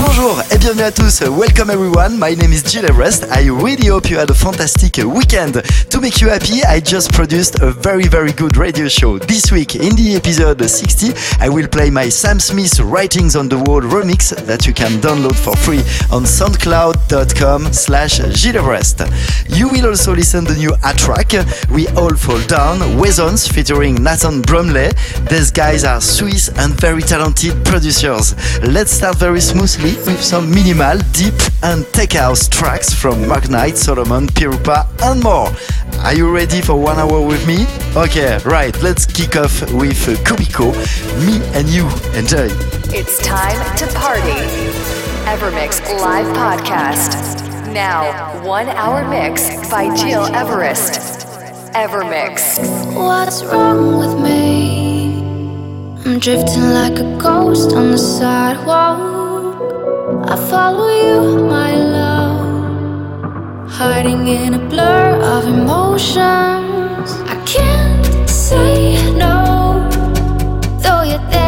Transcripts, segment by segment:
Bonjour et bienvenue à tous. Welcome everyone. My name is Gil Everest. I really hope you had a fantastic weekend. To make you happy, I just produced a very very good radio show. This week in the episode 60, I will play my Sam Smith Writing's on the Wall remix that you can download for free on soundcloud.com slash Everest. You will also listen to the new A-Trak, We All Fall Down, Wezons featuring Nathan Bromley. These guys are Swiss and very talented producers. Let's start very smoothly with some minimal, deep and tech house tracks from Mark Knight, Solomun, Pirupa and more. Are you ready for one hour with me? Okay, right, let's kick off with Kubiko, Me and You. Enjoy. It's time to party. Evermix live podcast. Now, one hour mix by Gil Everest. Evermix. What's wrong with me? I'm drifting like a ghost on the sidewalk. I follow you, my love, hiding in a blur of emotions. I can't say no, though you're there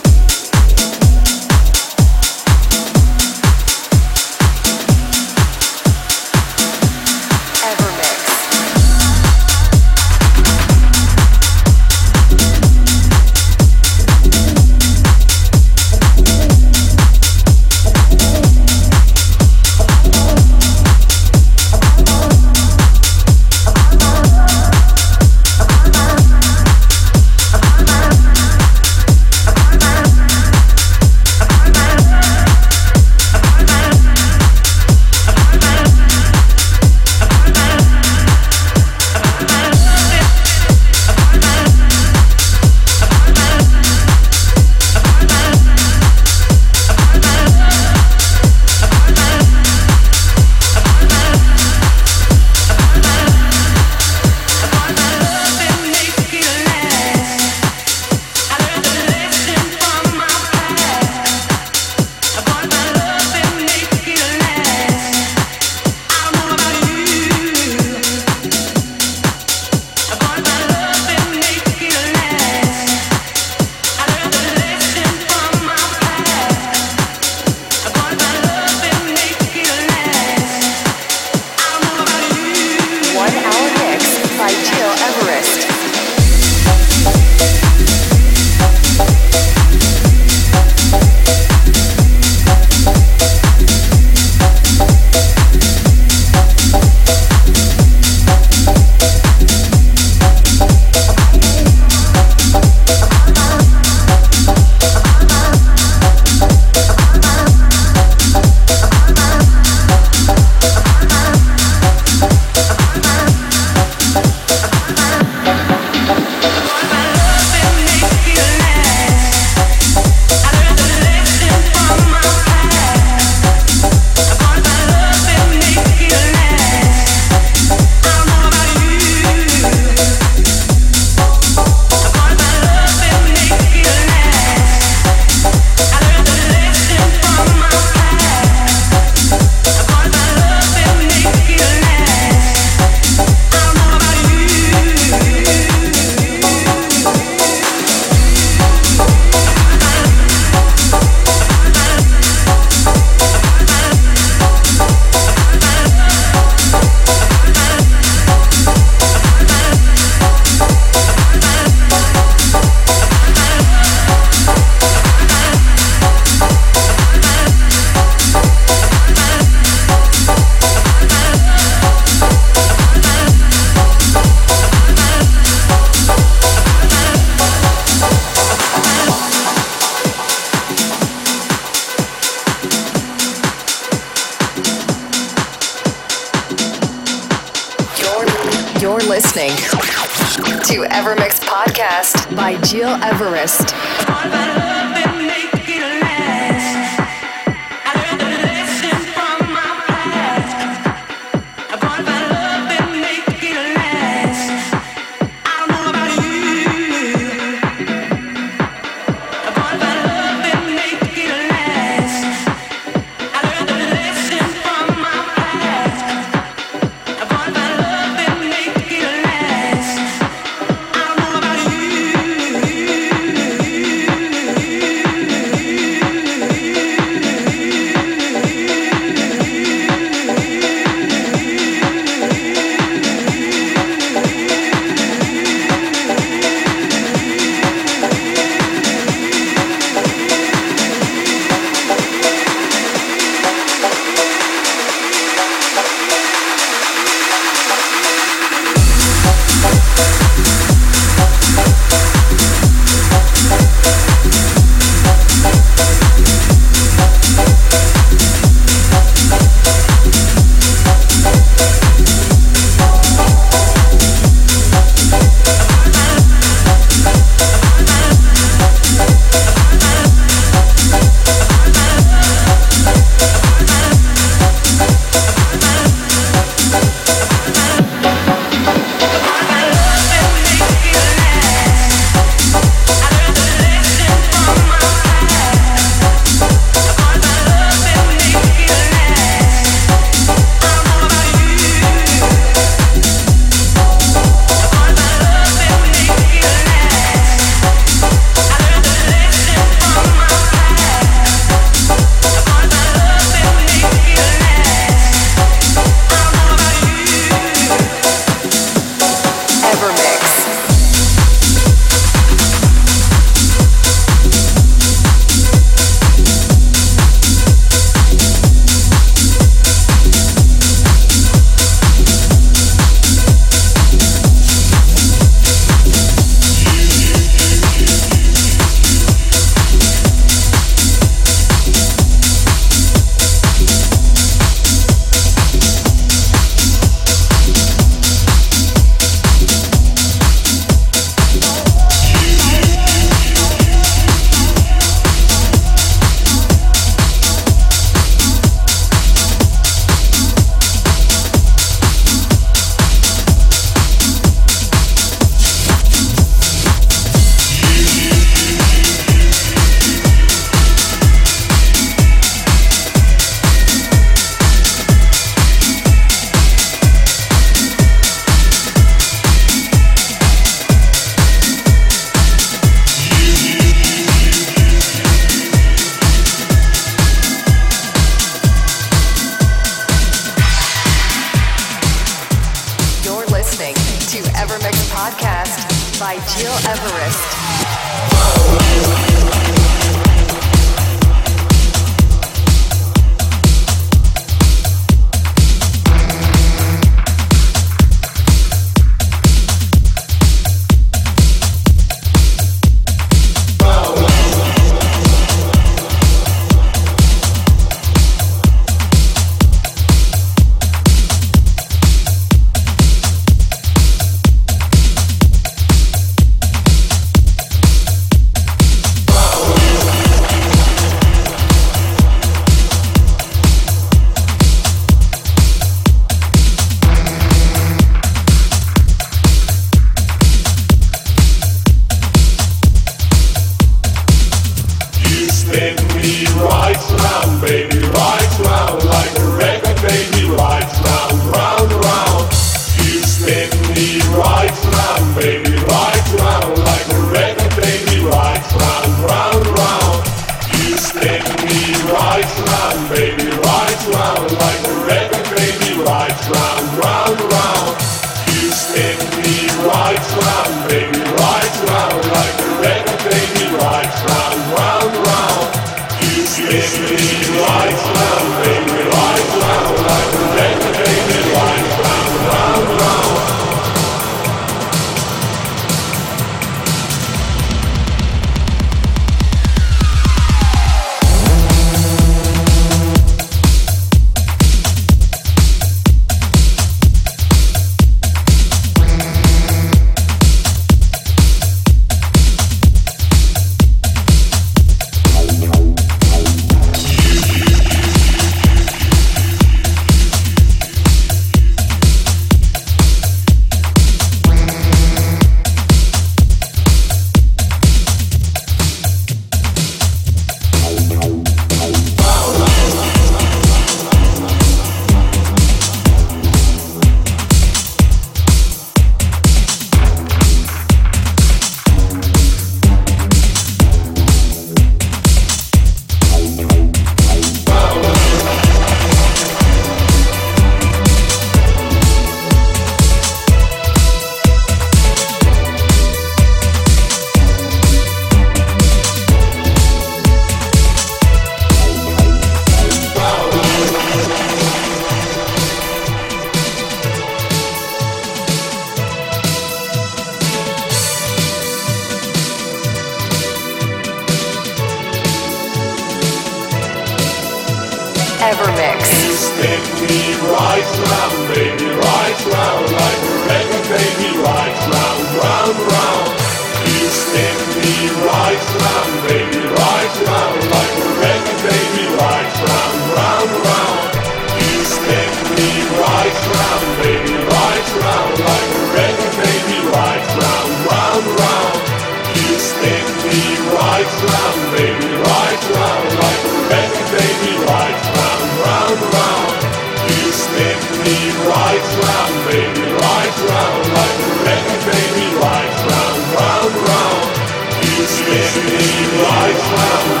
Right round,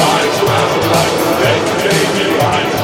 like a record, baby, right round, round,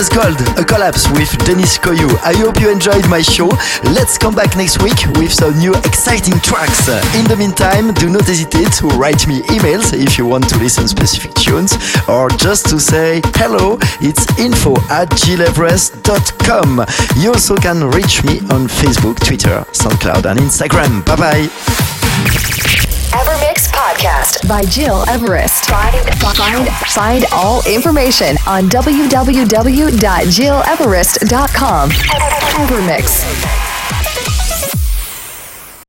Thomas Gold, a collapse with Denis Koyu. I hope you enjoyed my show. Let's come back next week with some new exciting tracks. In the meantime, do not hesitate to write me emails if you want to listen specific tunes or just to say hello. It's info at gileverest.com. You also can reach me on Facebook, Twitter, SoundCloud, and Instagram. Bye bye. Podcast by Gil Everest. Find, find, find all information on www.gileverest.com. Evermix.